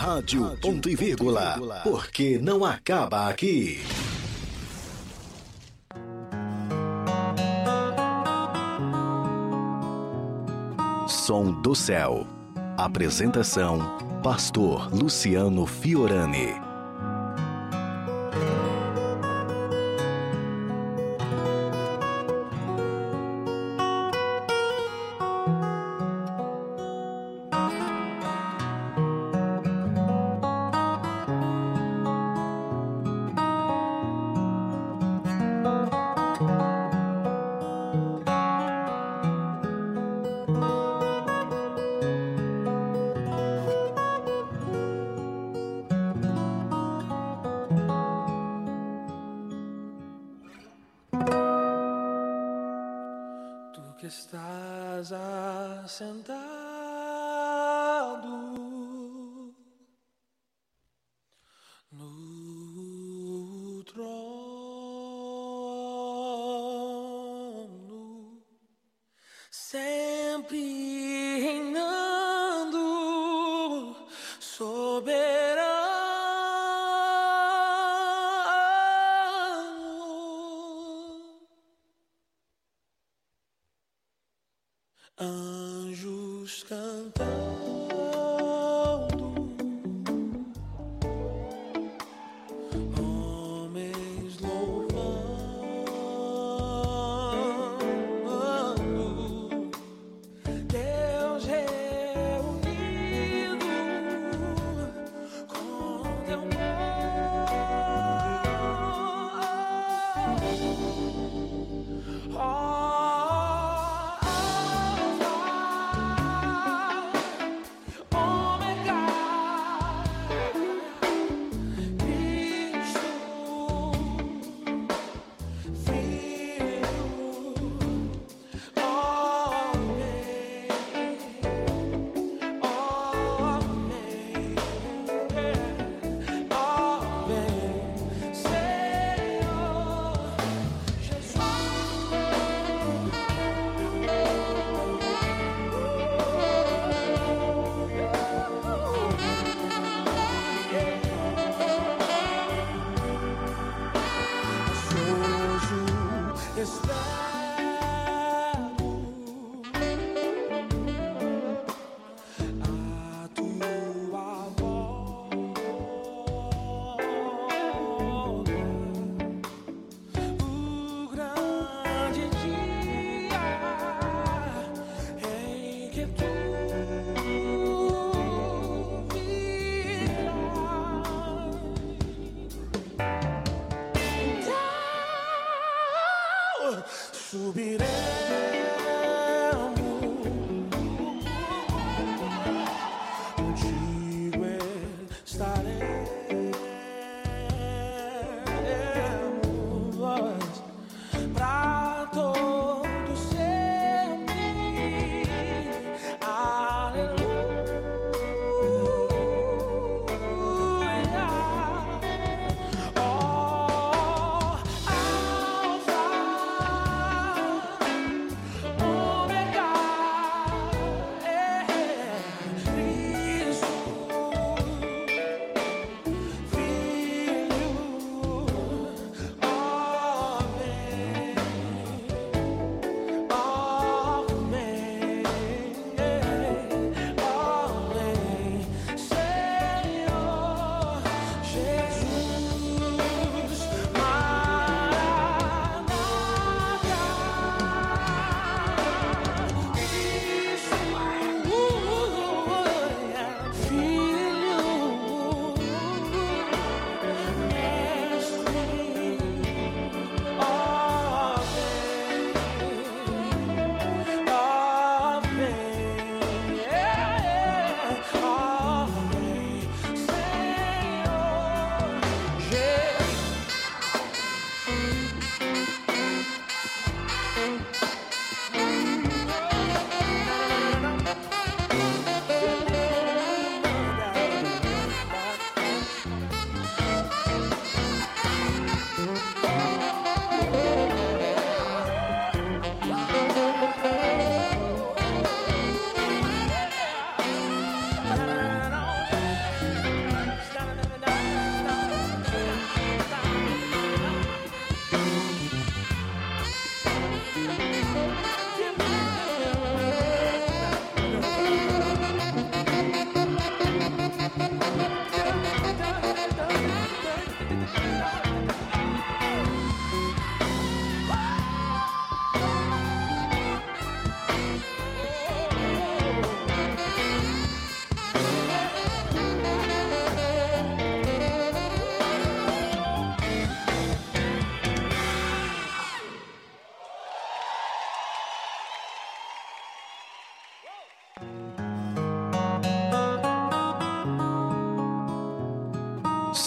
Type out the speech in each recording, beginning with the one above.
Rádio Ponto e Vírgula. Porque não acaba aqui. Som do Céu. Apresentação: Pastor Luciano Fiorani.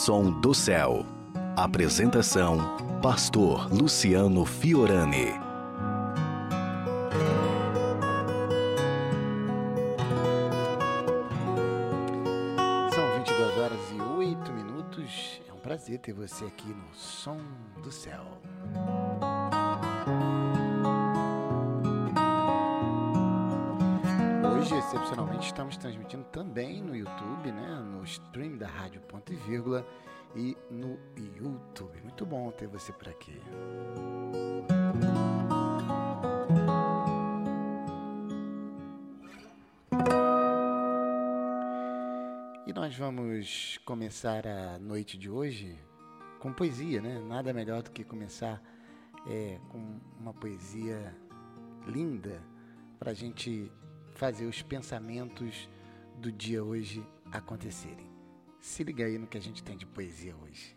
Som do Céu. Apresentação: Pastor Luciano Fiorani. São 22 horas e 8 minutos. É um prazer ter você aqui no Som do Céu. Hoje, excepcionalmente, estamos transmitindo também no YouTube, né? no stream da Rádio Ponto e Vírgula e no YouTube. Muito bom ter você por aqui. E nós vamos começar a noite de hoje com poesia, né? Nada melhor do que começar é, com uma poesia linda para a gente fazer os pensamentos do dia hoje acontecerem. Se liga aí no que a gente tem de poesia hoje.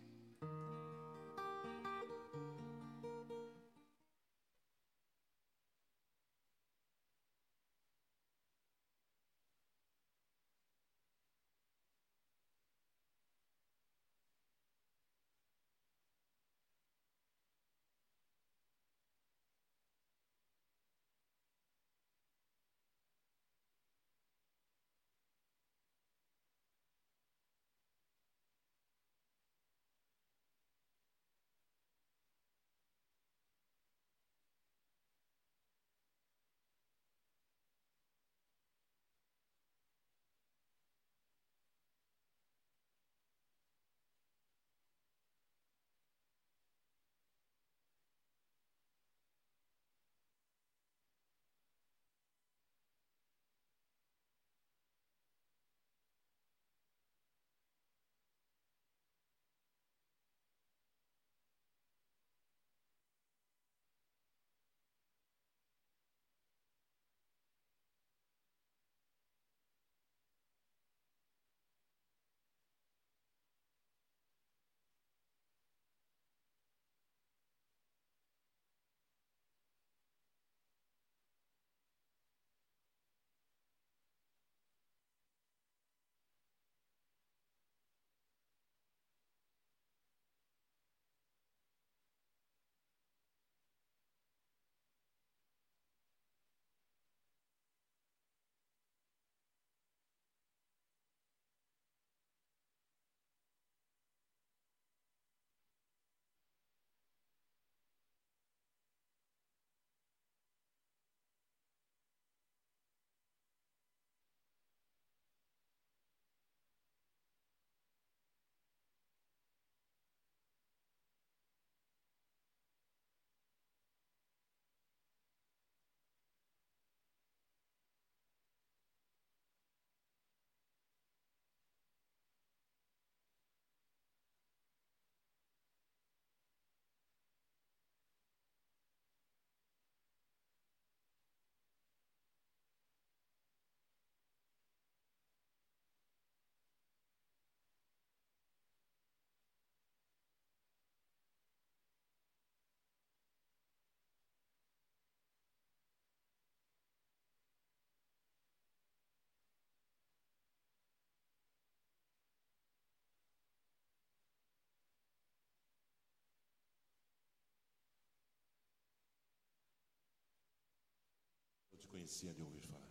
Conhecia de ouvir falar.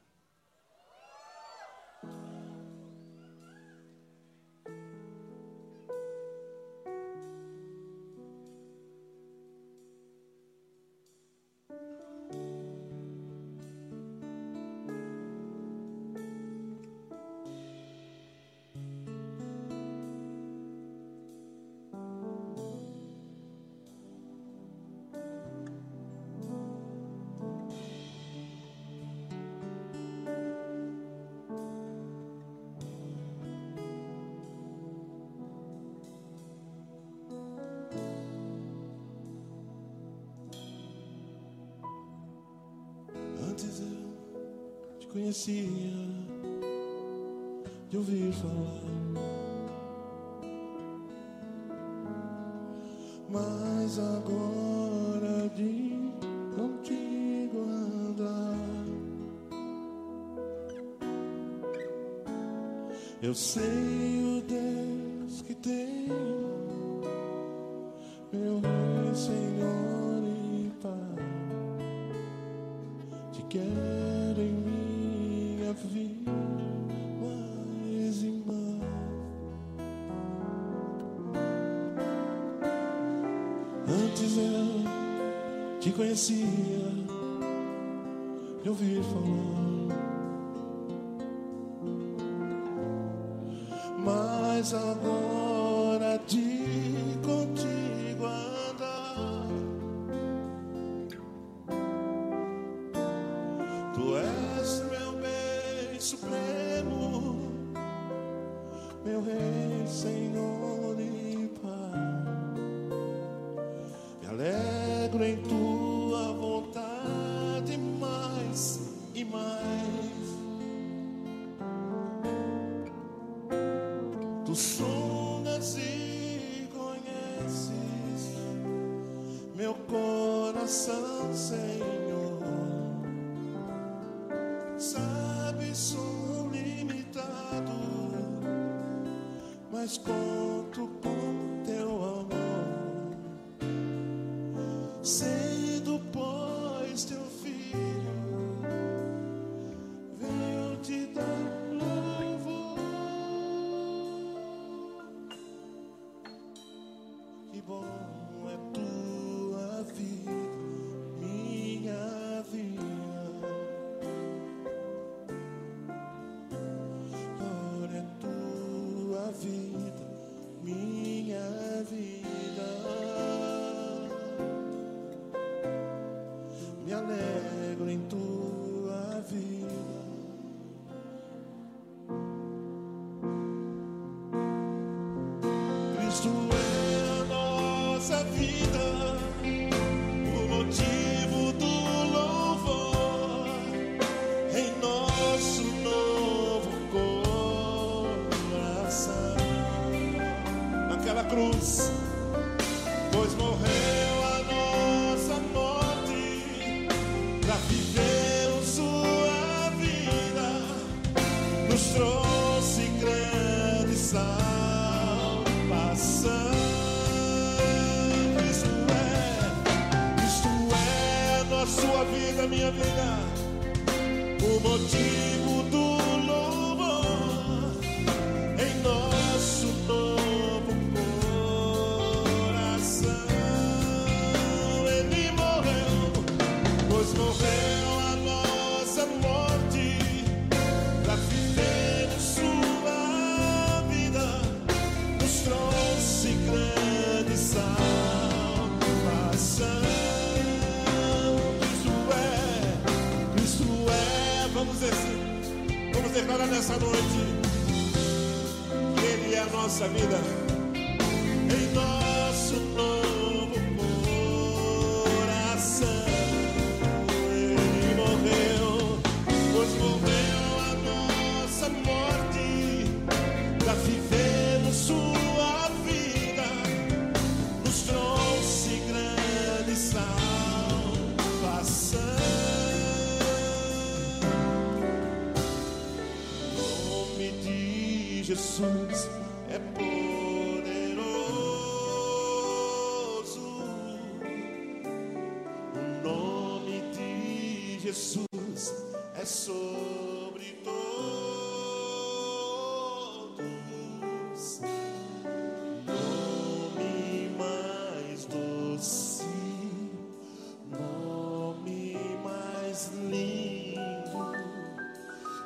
conhecia de ouvir falar. Mas agora de contigo andar, eu sei o Deus que tem. parecia eu ouvir falar. sobre todos. Nome mais doce, nome mais lindo,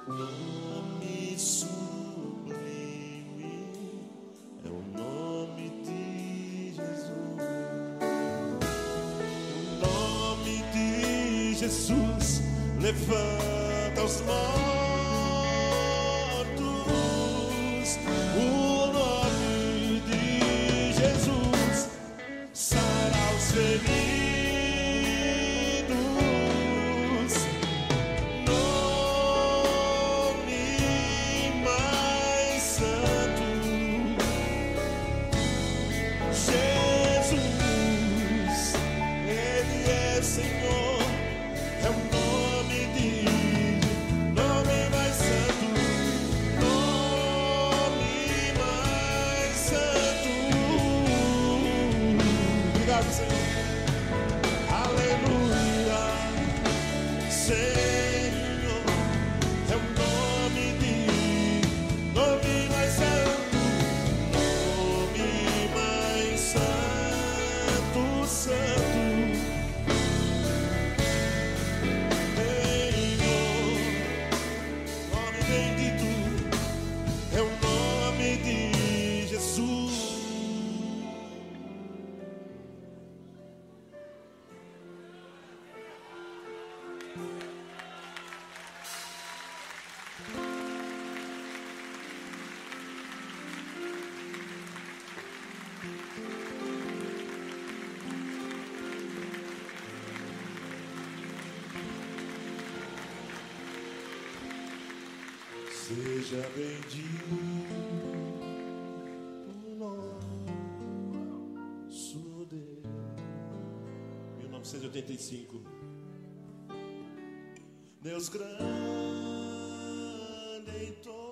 nome sublime é o nome de Jesus. O nome de Jesus levanta small. Seja bendito o nosso Deus. 1985. Deus grande em toda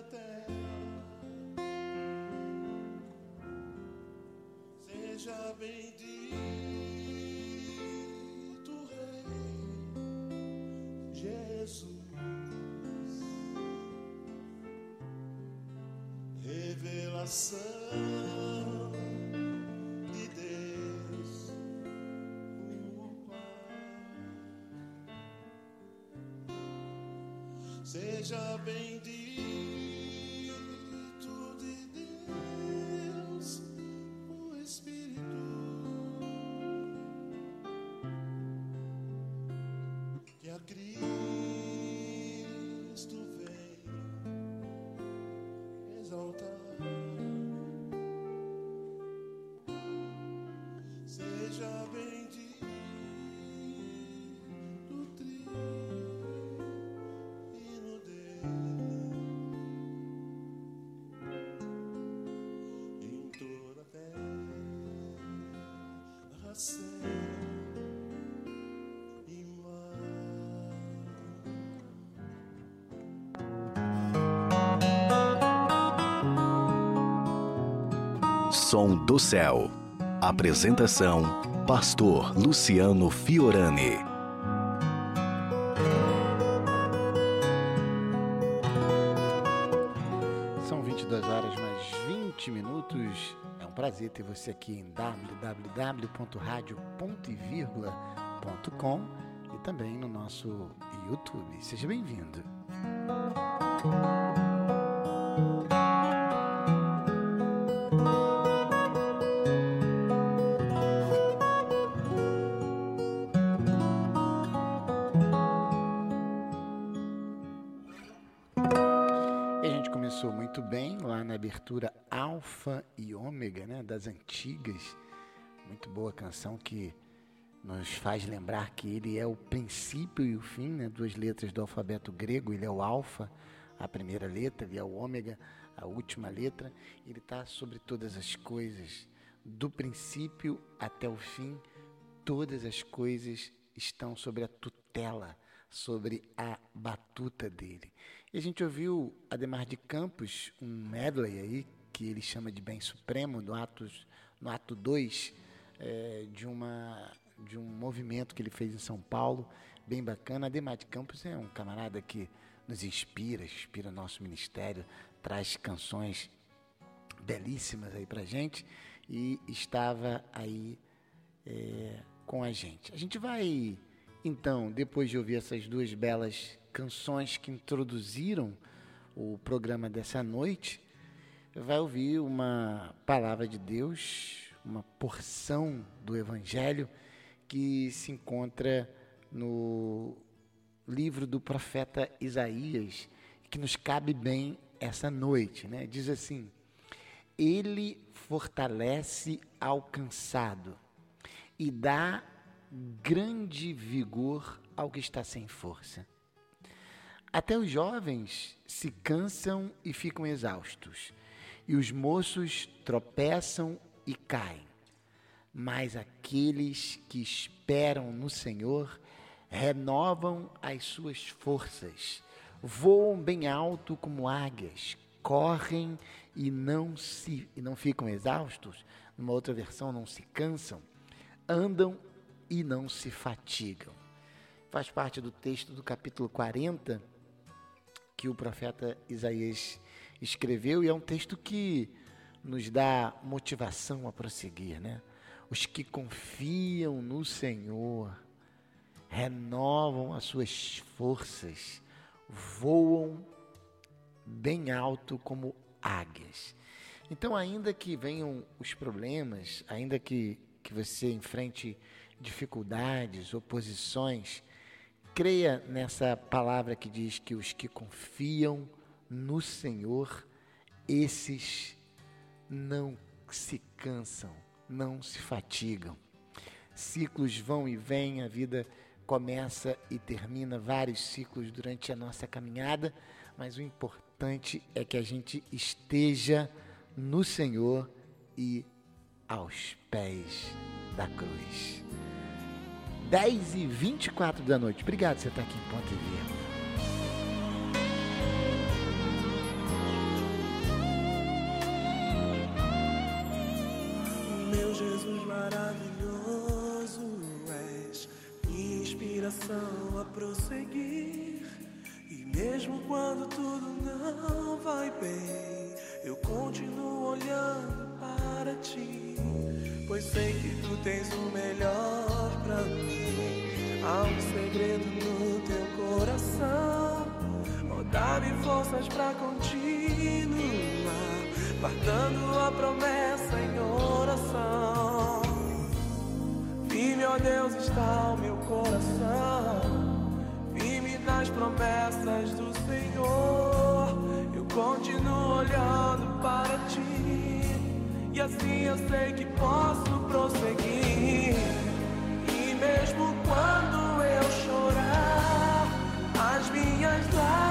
a terra. Seja bendito, Rei Jesus. Revelação de Deus, o Pai. Seja bendito Som do Céu. Apresentação: Pastor Luciano Fiorani. São 22 horas mais 20 minutos. É um prazer ter você aqui em www.radio.com e também no nosso YouTube. Seja bem-vindo. Das antigas. Muito boa canção que nos faz lembrar que ele é o princípio e o fim, né, duas letras do alfabeto grego. Ele é o Alfa, a primeira letra, ele é o Ômega, a última letra. Ele está sobre todas as coisas, do princípio até o fim. Todas as coisas estão sobre a tutela, sobre a batuta dele. E a gente ouviu Ademar de Campos, um medley aí, que ele chama de Bem Supremo, no, atos, no ato 2 de, uma, de um movimento que ele fez em São Paulo, bem bacana. Ademar de Campos é um camarada que nos inspira, inspira nosso ministério, traz canções belíssimas aí pra gente e estava aí é, com a gente. A gente vai, então, depois de ouvir essas duas belas canções que introduziram o programa dessa noite, vai ouvir uma palavra de Deus, uma porção do Evangelho que se encontra no livro do profeta Isaías, que nos cabe bem essa noite. Né? Diz assim: Ele fortalece ao cansado e dá grande vigor ao que está sem força. Até os jovens se cansam e ficam exaustos, e os moços tropeçam e caem. Mas aqueles que esperam no Senhor renovam as suas forças, voam bem alto como águias, correm e não se e não ficam exaustos, numa outra versão, não se cansam, andam e não se fatigam. Faz parte do texto do capítulo 40 que o profeta Isaías escreveu e é um texto que nos dá motivação a prosseguir, né? Os que confiam no Senhor renovam as suas forças, voam bem alto como águias. Então, ainda que venham os problemas, ainda que, que você enfrente dificuldades, oposições, creia nessa palavra que diz que os que confiam no Senhor, esses não se cansam, não se fatigam. Ciclos vão e vêm, a vida começa e termina vários ciclos durante a nossa caminhada, mas o importante é que a gente esteja no Senhor e aos pés da cruz. 10 e 24 da noite. Obrigado por você estar aqui em Ponte Verde. Inspiração a prosseguir. E mesmo quando tudo não vai bem, eu continuo olhando para ti. Pois sei que tu tens o melhor para mim. Há um segredo no teu coração. Oh, dá-me forças para continuar, guardando a promessa em oração. Firme, ó Deus, está o meu coração. Firme nas promessas do Senhor. Eu continuo olhando para ti. E assim eu sei que posso prosseguir. E mesmo quando eu chorar, as minhas lágrimas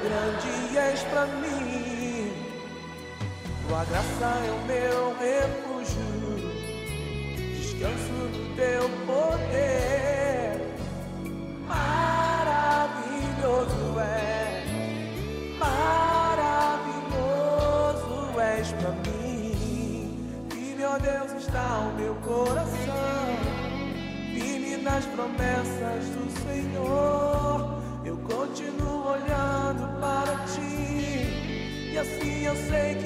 grande és para mim. Tua graça é o meu refúgio, descanso no teu poder. Maravilhoso é, maravilhoso és pra mim. Firme, ó Deus, está o meu coração. Firme nas promessas do Senhor. Eu sei que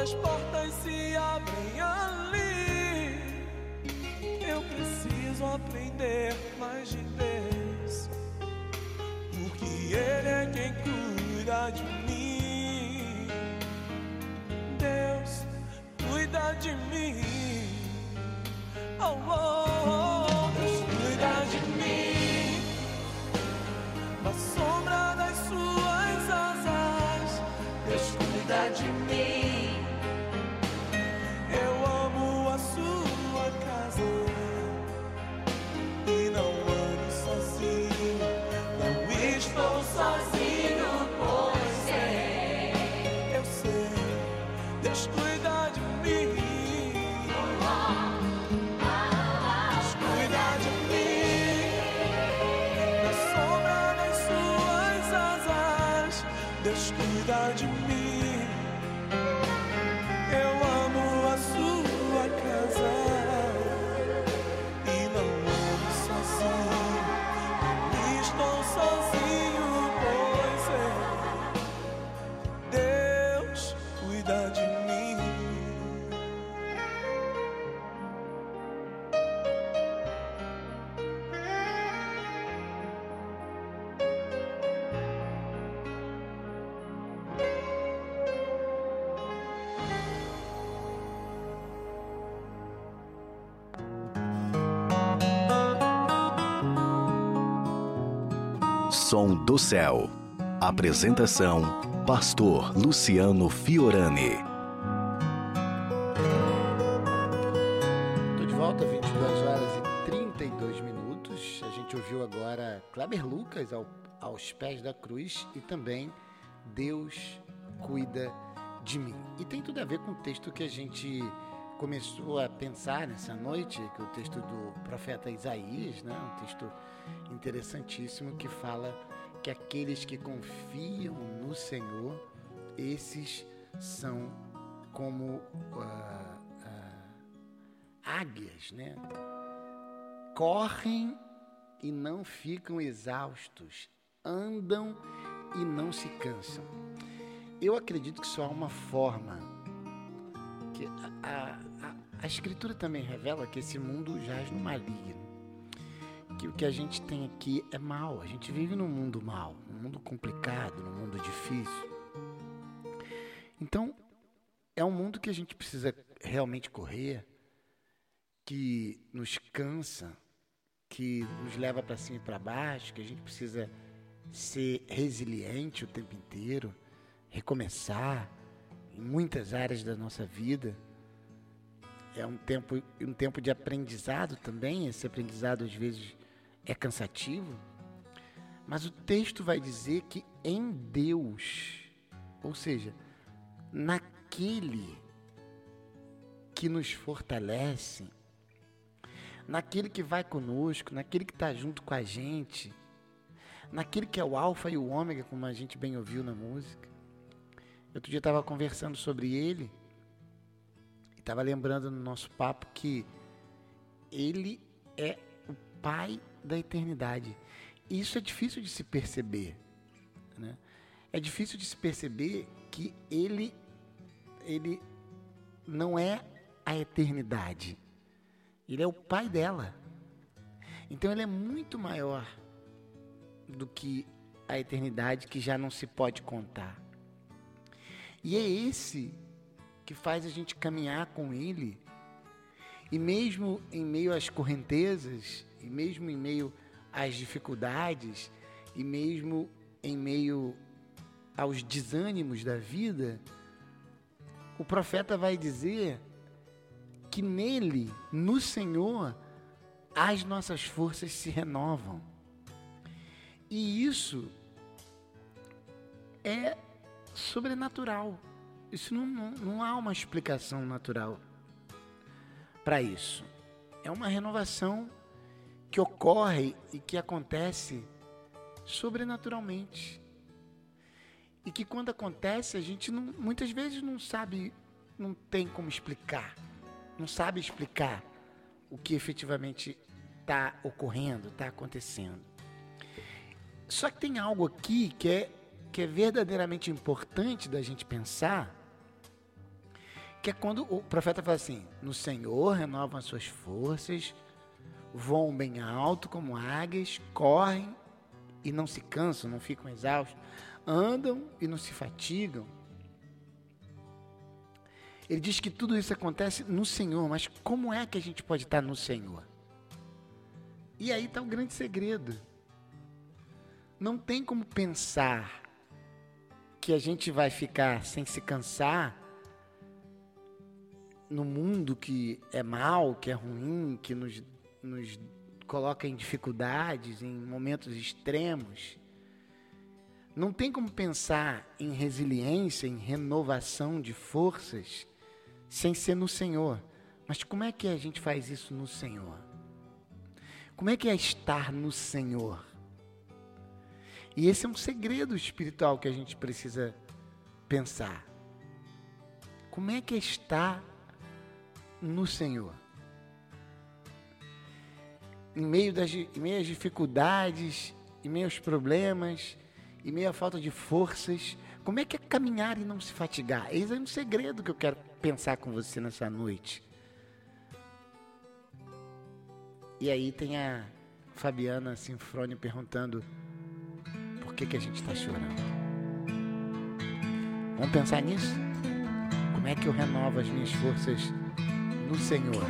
Outras portas se abrem ali. Eu preciso aprender mais de Deus, porque Ele é quem cuida de mim. Deus cuida de mim. Oh, oh, oh, Deus cuida de mim. Na do Céu. Apresentação: Pastor Luciano Fiorani. Estou de volta, 22 horas e 32 minutos. A gente ouviu agora Kleber Lucas ao- aos pés da cruz e também Deus cuida de mim. E tem tudo a ver com o texto que a gente começou a pensar nessa noite, que é o texto do profeta Isaías, né? um texto interessantíssimo que fala que aqueles que confiam no Senhor, esses são como ah, ah, águias, né? Correm e não ficam exaustos, andam e não se cansam. Eu acredito que só há uma forma que a, a, a, a escritura também revela que esse mundo jaz no maligno. Que o que a gente tem aqui é mal. A gente vive num mundo mal, num mundo complicado, num mundo difícil. Então, é um mundo que a gente precisa realmente correr, que nos cansa, que nos leva para cima e para baixo, que a gente precisa ser resiliente o tempo inteiro, recomeçar em muitas áreas da nossa vida. É um tempo, um tempo de aprendizado também, esse aprendizado às vezes é cansativo, mas o texto vai dizer que em Deus, ou seja, naquele que nos fortalece, naquele que vai conosco, naquele que está junto com a gente, naquele que é o Alfa e o Ômega, como a gente bem ouviu na música. Outro dia estava conversando sobre ele e estava lembrando no nosso papo que ele é o Pai da eternidade. E isso é difícil de se perceber. Né? É difícil de se perceber que ele, ele não é a eternidade. Ele é o pai dela. Então ele é muito maior do que a eternidade que já não se pode contar. E é esse que faz a gente caminhar com ele. E mesmo em meio às correntezas, e mesmo em meio às dificuldades, e mesmo em meio aos desânimos da vida, o profeta vai dizer que nele, no Senhor, as nossas forças se renovam. E isso é sobrenatural. Isso não, não, não há uma explicação natural para isso. É uma renovação que ocorre e que acontece sobrenaturalmente. E que quando acontece, a gente não, muitas vezes não sabe, não tem como explicar não sabe explicar o que efetivamente está ocorrendo, está acontecendo. Só que tem algo aqui que é, que é verdadeiramente importante da gente pensar, que é quando o profeta fala assim: No Senhor renovam as suas forças, voam bem alto como águias, correm e não se cansam, não ficam exaustos, andam e não se fatigam. Ele diz que tudo isso acontece no Senhor, mas como é que a gente pode estar no Senhor? E aí está o grande segredo. Não tem como pensar que a gente vai ficar sem se cansar no mundo que é mal, que é ruim, que nos, nos coloca em dificuldades, em momentos extremos. Não tem como pensar em resiliência, em renovação de forças, sem ser no Senhor. Mas como é que a gente faz isso no Senhor? Como é que é estar no Senhor? E esse é um segredo espiritual que a gente precisa pensar. Como é que é estar no Senhor? Em meio, das, em meio às dificuldades, em meio aos problemas, em meio à falta de forças, como é que é caminhar e não se fatigar? Esse é um segredo que eu quero pensar com você nessa noite. E aí tem a Fabiana Sinfrone perguntando por que, que a gente está chorando. Vamos pensar nisso? Como é que eu renovo as minhas forças no Senhor?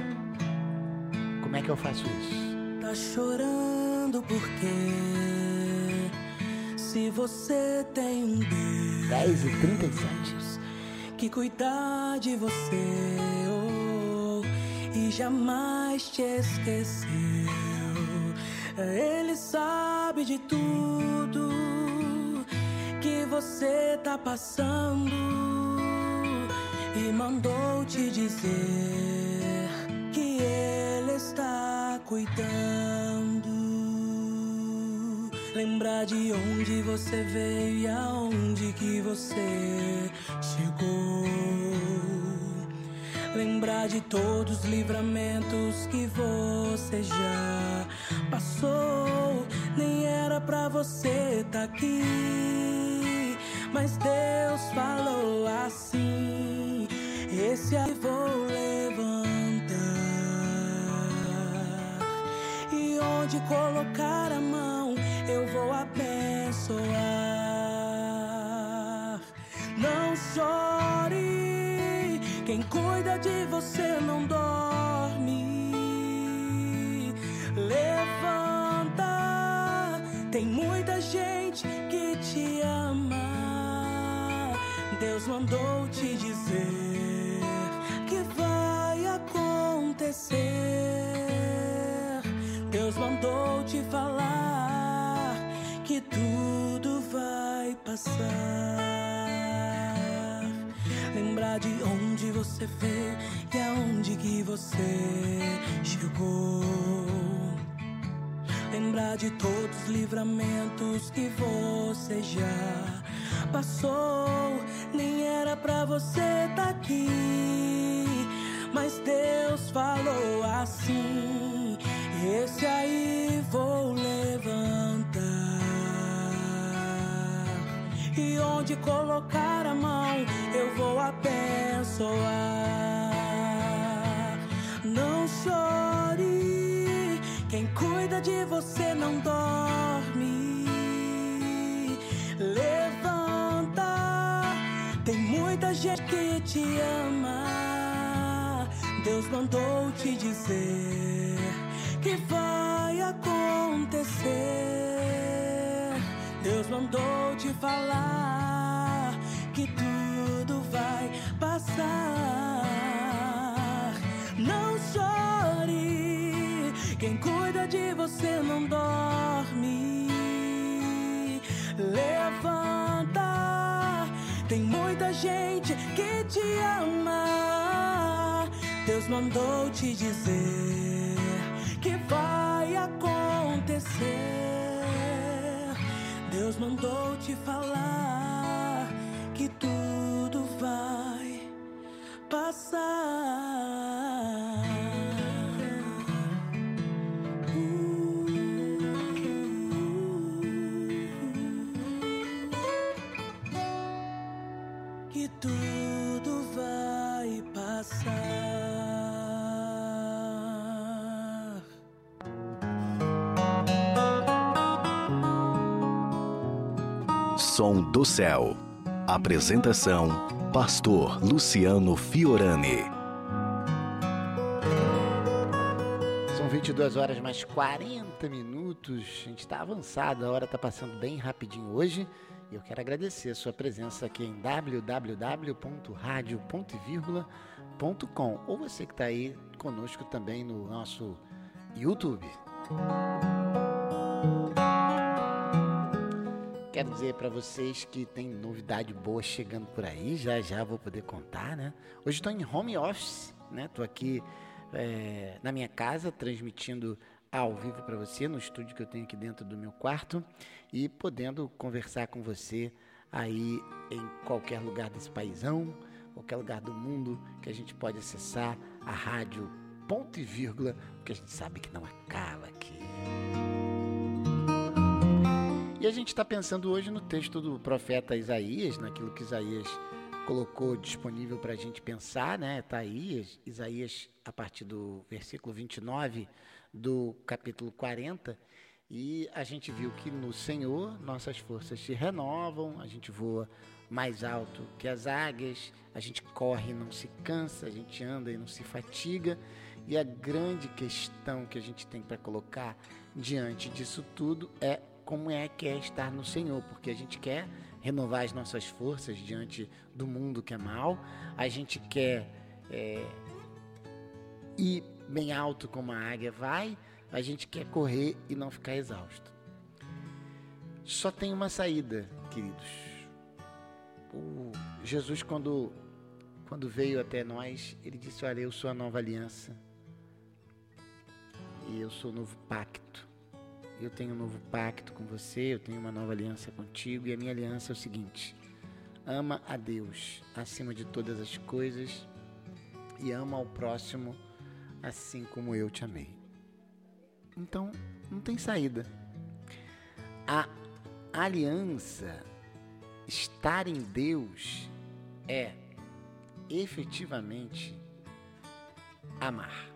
Como é que eu faço isso? Tá chorando porque se você tem um Deus 10 e 37 que cuidar de você oh, e jamais te esqueceu, Ele sabe de tudo que você tá passando e mandou te dizer cuidando. Lembrar de onde você veio e aonde que você chegou. Lembrar de todos os livramentos que você já passou. Nem era pra você tá aqui, mas Deus falou assim: Esse aí vou levantar. E onde colocar a mão eu vou abençoar. Não chore, quem cuida de você não dorme. Levanta gente que te ama. Deus mandou te dizer que vai acontecer. Passar. Lembrar de onde você veio e aonde que você chegou. Lembrar de todos os livramentos que você já passou. Nem era pra você tá aqui, mas Deus falou assim: Esse aí vou E onde colocar a mão, eu vou abençoar. Não chore, quem cuida de você não dorme. Levanta, tem muita gente que te ama. Deus mandou te dizer que vai acontecer. Mandou te falar que tudo vai passar. Não chore, quem cuida de você não dorme. Levanta, tem muita gente que te ama. Deus mandou te dizer que vai acontecer. Deus mandou te falar que tudo vai passar. Som do Céu. Apresentação: Pastor Luciano Fiorani. São 22 horas mais 40 minutos. A gente está avançado, a hora está passando bem rapidinho hoje. E eu quero agradecer a sua presença aqui em www.radio.com ou você que está aí conosco também no nosso YouTube. Quero dizer para vocês que tem novidade boa chegando por aí, já já vou poder contar, né? Hoje estou em home office, né? Estou aqui é, na minha casa transmitindo ao vivo para você no estúdio que eu tenho aqui dentro do meu quarto e podendo conversar com você aí em qualquer lugar desse paizão, qualquer lugar do mundo que a gente pode acessar a rádio ponto e vírgula, porque a gente sabe que não acaba E a gente está pensando hoje no texto do profeta Isaías, naquilo que Isaías colocou disponível para a gente pensar, né? Está aí, Isaías, a partir do versículo 29 do capítulo 40, e a gente viu que no Senhor nossas forças se renovam, a gente voa mais alto que as águias, a gente corre e não se cansa, a gente anda e não se fatiga, e a grande questão que a gente tem para colocar diante disso tudo é como é que é estar no Senhor, porque a gente quer renovar as nossas forças diante do mundo que é mal, a gente quer é, ir bem alto como a águia vai, a gente quer correr e não ficar exausto. Só tem uma saída, queridos. O Jesus, quando, quando veio até nós, ele disse: Olha, eu sou a nova aliança e eu sou o novo pacto. Eu tenho um novo pacto com você, eu tenho uma nova aliança contigo, e a minha aliança é o seguinte: ama a Deus acima de todas as coisas e ama ao próximo assim como eu te amei. Então, não tem saída. A aliança, estar em Deus, é efetivamente amar.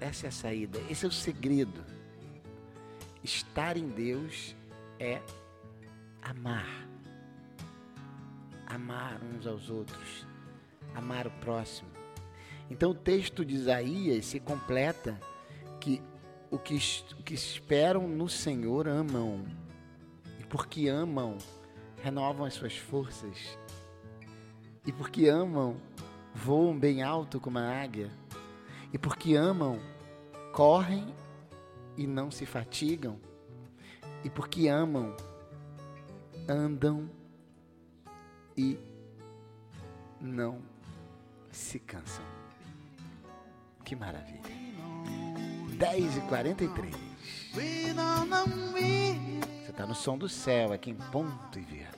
Essa é a saída, esse é o segredo. Estar em Deus é amar. Amar uns aos outros, amar o próximo. Então o texto de Isaías se completa que o que, o que esperam no Senhor amam. E porque amam, renovam as suas forças. E porque amam, voam bem alto como a águia. E porque amam, correm e não se fatigam. E porque amam, andam e não se cansam. Que maravilha. 10 e 43 Você está no som do céu, aqui em ponto e vírgula.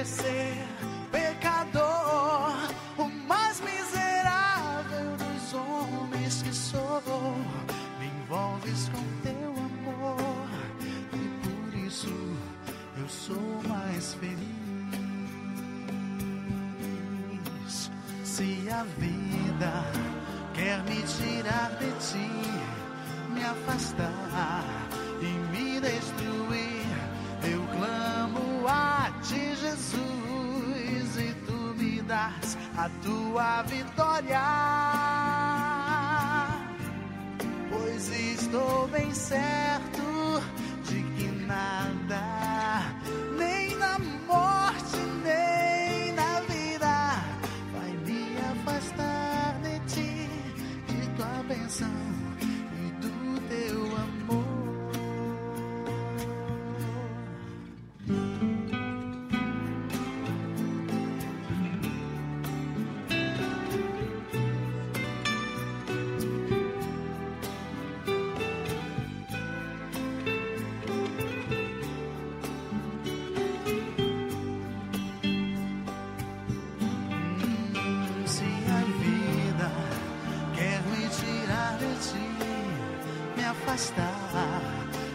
Merecer, pecador, o mais miserável dos homens que sou, me envolves com teu amor e por isso eu sou mais feliz. Se a vida quer me tirar de ti, me afastar a tua vitória.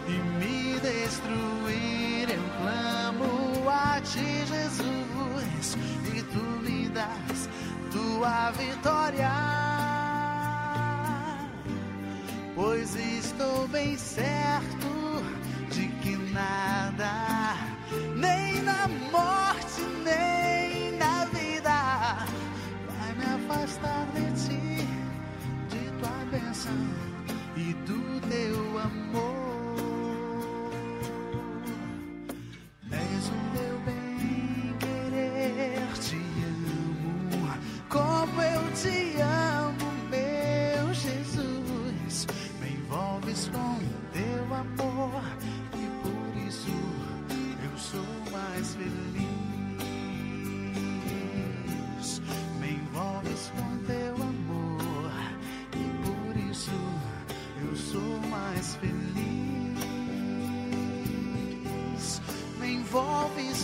E me destruir, eu clamo a ti, Jesus, e tu me das tua vitória. Pois estou bem certo de que nada, nem na morte, nem na vida, vai me afastar de ti, de tua bênção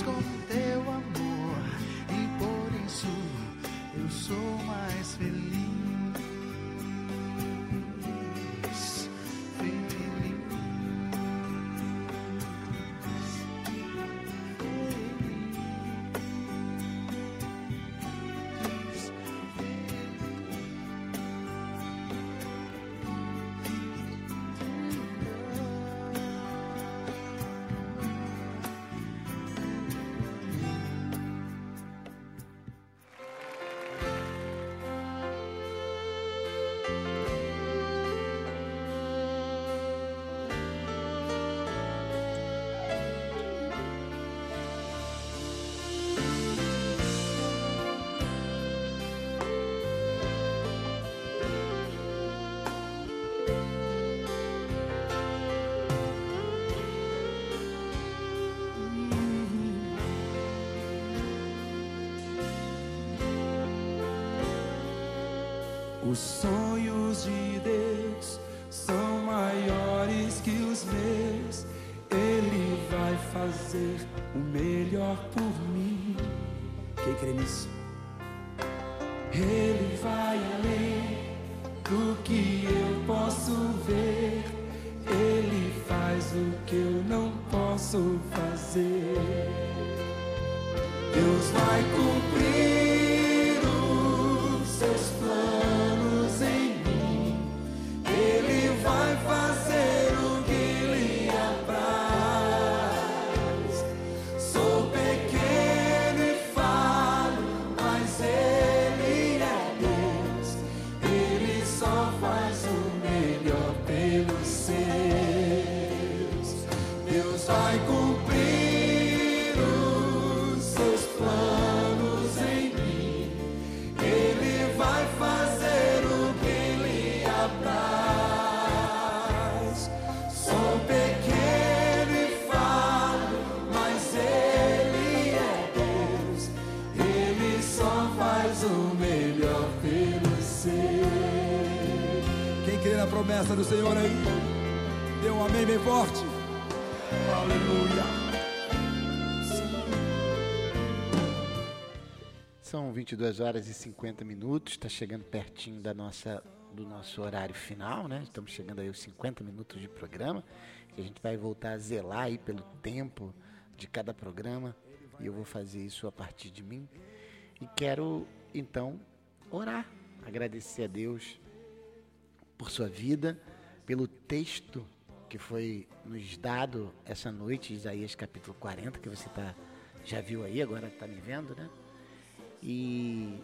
envolves fazer o melhor por mim. Quem crê nisso? Ele vai além do que eu posso ver. Ele faz o que eu não posso fazer. Deus vai cumprir Na promessa do Senhor aí? Dê um amém bem forte. Aleluia. São 22 horas e 50 minutos, está chegando pertinho da nossa, do nosso horário final, né? Estamos chegando aí aos 50 minutos de programa. E a gente vai voltar a zelar aí pelo tempo de cada programa. E eu vou fazer isso a partir de mim. E quero, então, orar, agradecer a Deus por sua vida, pelo texto que foi nos dado essa noite, Isaías capítulo 40, que você tá, já viu aí, agora está me vendo, né? E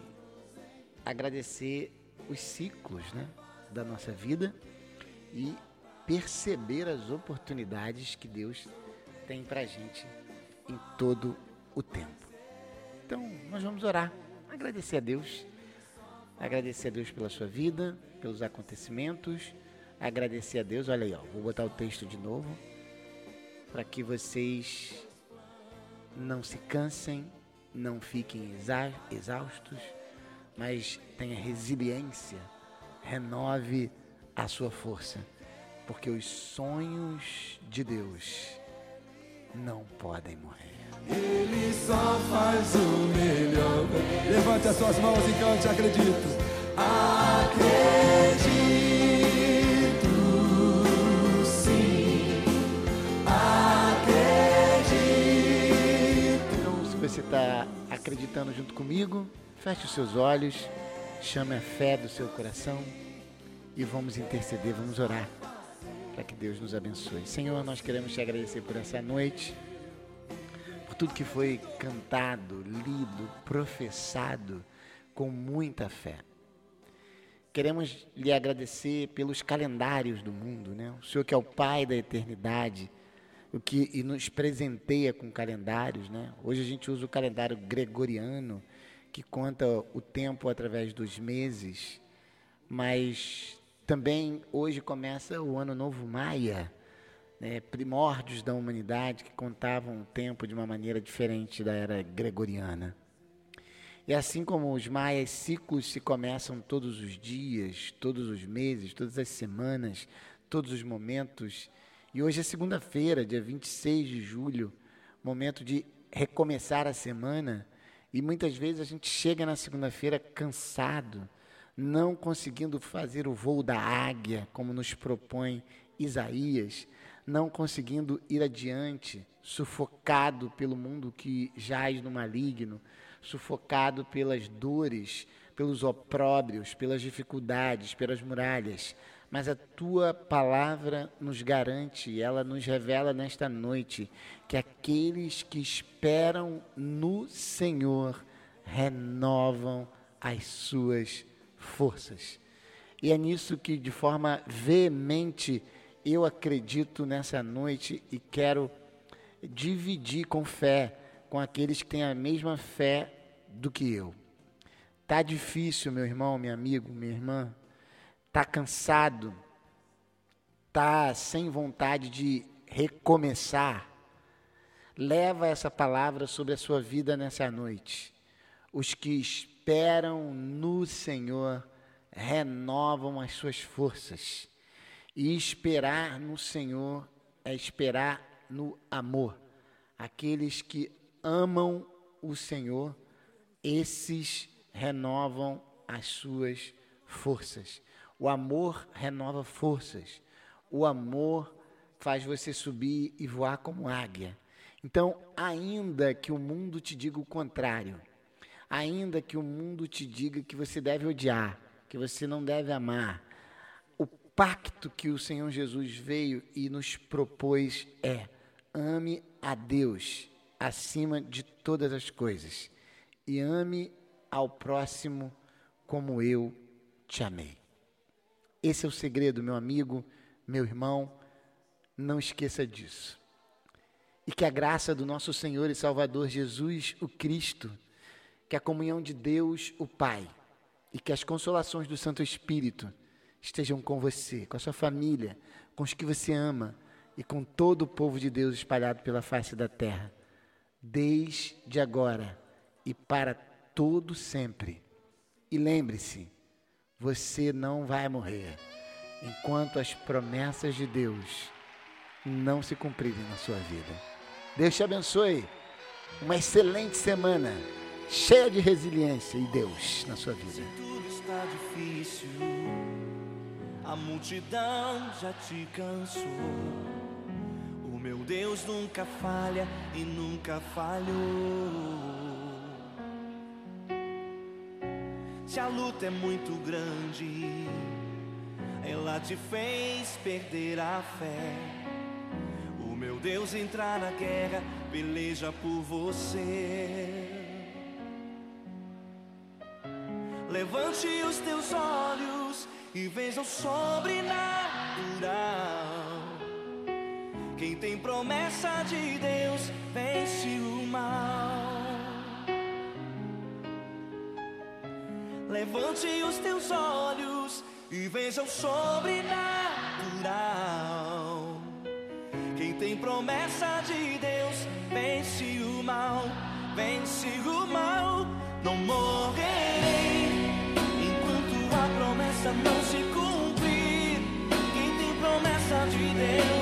agradecer os ciclos né, da nossa vida e perceber as oportunidades que Deus tem para gente em todo o tempo. Então, nós vamos orar, agradecer a Deus, agradecer a Deus pela sua vida, pelos acontecimentos, agradecer a Deus. Olha aí, ó, vou botar o texto de novo para que vocês não se cansem, não fiquem exa- exaustos, mas tenha resiliência, renove a sua força, porque os sonhos de Deus não podem morrer. Ele só faz o melhor. Levante as suas mãos e cante, acredito. Acredito sim, acredito. Então, se você está acreditando junto comigo, feche os seus olhos, chame a fé do seu coração e vamos interceder, vamos orar para que Deus nos abençoe. Senhor, nós queremos te agradecer por essa noite, tudo que foi cantado, lido, professado com muita fé. Queremos lhe agradecer pelos calendários do mundo, né? O Senhor que é o Pai da eternidade, o que e nos presenteia com calendários, né? Hoje a gente usa o calendário gregoriano, que conta o tempo através dos meses, mas também hoje começa o Ano Novo Maia, né? primórdios da humanidade que contavam o tempo de uma maneira diferente da era gregoriana. E assim como os maias, ciclos se começam todos os dias, todos os meses, todas as semanas, todos os momentos. E hoje é segunda-feira, dia 26 de julho, momento de recomeçar a semana. E muitas vezes a gente chega na segunda-feira cansado, não conseguindo fazer o voo da águia, como nos propõe Isaías, não conseguindo ir adiante, sufocado pelo mundo que jaz no maligno, sufocado pelas dores, pelos opróbrios, pelas dificuldades, pelas muralhas. Mas a tua palavra nos garante, ela nos revela nesta noite que aqueles que esperam no Senhor renovam as suas forças. E é nisso que, de forma veemente, eu acredito nessa noite e quero dividir com fé com aqueles que têm a mesma fé do que eu. Tá difícil, meu irmão, meu amigo, minha irmã. Tá cansado. Tá sem vontade de recomeçar. Leva essa palavra sobre a sua vida nessa noite. Os que esperam no Senhor renovam as suas forças. E esperar no Senhor é esperar no amor. Aqueles que amam o Senhor, esses renovam as suas forças. O amor renova forças. O amor faz você subir e voar como águia. Então, ainda que o mundo te diga o contrário, ainda que o mundo te diga que você deve odiar, que você não deve amar, pacto que o Senhor Jesus veio e nos propôs é: ame a Deus acima de todas as coisas e ame ao próximo como eu te amei. Esse é o segredo, meu amigo, meu irmão, não esqueça disso. E que a graça do nosso Senhor e Salvador Jesus, o Cristo, que a comunhão de Deus, o Pai, e que as consolações do Santo Espírito estejam com você, com a sua família, com os que você ama e com todo o povo de Deus espalhado pela face da terra, desde agora e para todo sempre. E lembre-se, você não vai morrer enquanto as promessas de Deus não se cumprirem na sua vida. Deus te abençoe. Uma excelente semana cheia de resiliência e Deus na sua vida. A multidão já te cansou. O meu Deus nunca falha e nunca falhou. Se a luta é muito grande, ela te fez perder a fé. O meu Deus entrar na guerra, peleja por você. Levante os teus olhos e veja o sobrenatural. Quem tem promessa de Deus vence o mal. Levante os teus olhos e veja o sobrenatural. Quem tem promessa de Deus vence o mal, vence o mal. Não a promessa não se cumprir. Quem tem promessa de Deus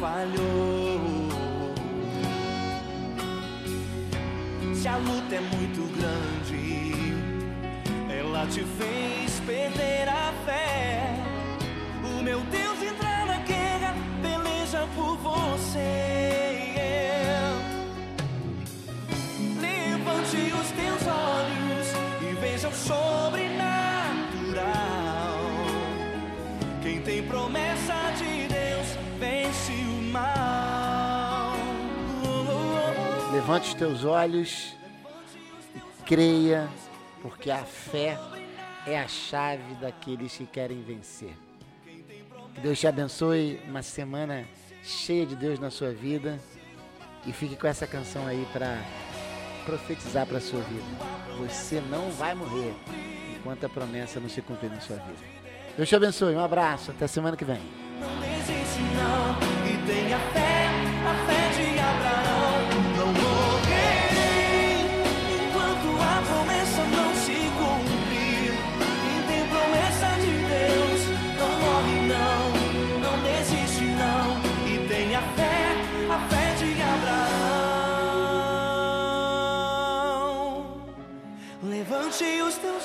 falhou. Se a luta é muito grande, ela te fez perder a fé. O meu Deus entrar na guerra, peleja por você. Levante os teus olhos e creia, porque a fé é a chave daqueles que querem vencer. Que Deus te abençoe, uma semana cheia de Deus na sua vida e fique com essa canção aí para profetizar para a sua vida. Você não vai morrer enquanto a promessa não se cumprir na sua vida. Deus te abençoe, um abraço, até semana que vem.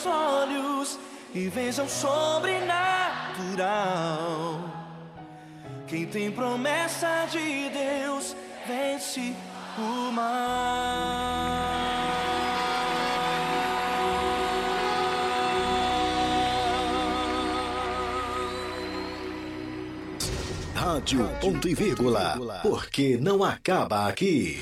Olhos e veja o sobrenatural. Quem tem promessa de Deus vence o mal. Rádio Ponto e Vírgula. Porque não acaba aqui.